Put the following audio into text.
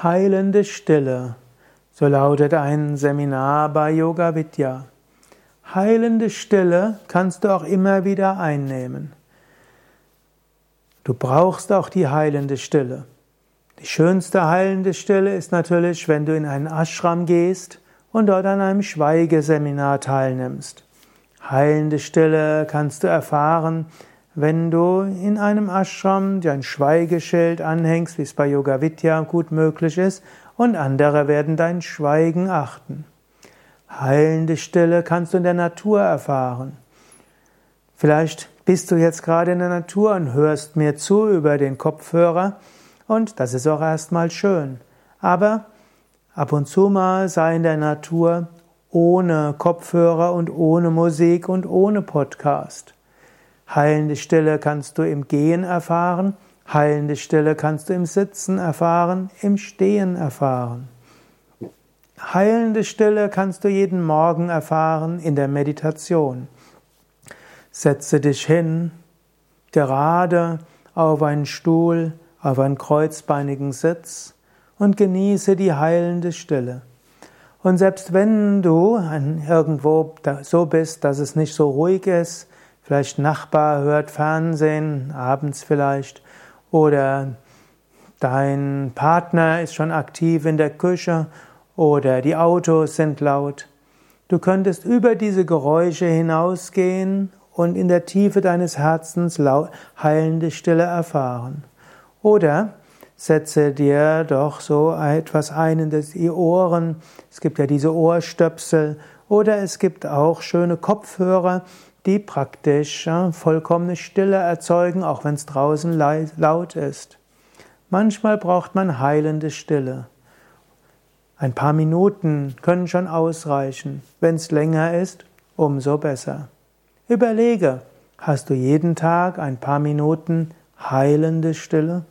Heilende Stille. So lautet ein Seminar bei Yoga Vidya. Heilende Stille kannst du auch immer wieder einnehmen. Du brauchst auch die heilende Stille. Die schönste heilende Stille ist natürlich, wenn du in einen Ashram gehst und dort an einem Schweigeseminar teilnimmst. Heilende Stille kannst du erfahren, wenn du in einem Ashram dir ein Schweigeschild anhängst, wie es bei Yoga Vidya gut möglich ist, und andere werden dein Schweigen achten. Heilende Stille kannst du in der Natur erfahren. Vielleicht bist du jetzt gerade in der Natur und hörst mir zu über den Kopfhörer und das ist auch erstmal schön. Aber ab und zu mal sei in der Natur ohne Kopfhörer und ohne Musik und ohne Podcast. Heilende Stille kannst du im Gehen erfahren, heilende Stille kannst du im Sitzen erfahren, im Stehen erfahren. Heilende Stille kannst du jeden Morgen erfahren in der Meditation. Setze dich hin, gerade auf einen Stuhl, auf einen kreuzbeinigen Sitz und genieße die heilende Stille. Und selbst wenn du irgendwo so bist, dass es nicht so ruhig ist, Vielleicht Nachbar hört Fernsehen, abends vielleicht, oder dein Partner ist schon aktiv in der Küche oder die Autos sind laut. Du könntest über diese Geräusche hinausgehen und in der Tiefe deines Herzens heilende Stille erfahren. Oder setze dir doch so etwas ein in die Ohren. Es gibt ja diese Ohrstöpsel oder es gibt auch schöne Kopfhörer, die praktisch vollkommene Stille erzeugen, auch wenn es draußen laut ist. Manchmal braucht man heilende Stille. Ein paar Minuten können schon ausreichen. Wenn es länger ist, umso besser. Überlege, hast du jeden Tag ein paar Minuten heilende Stille?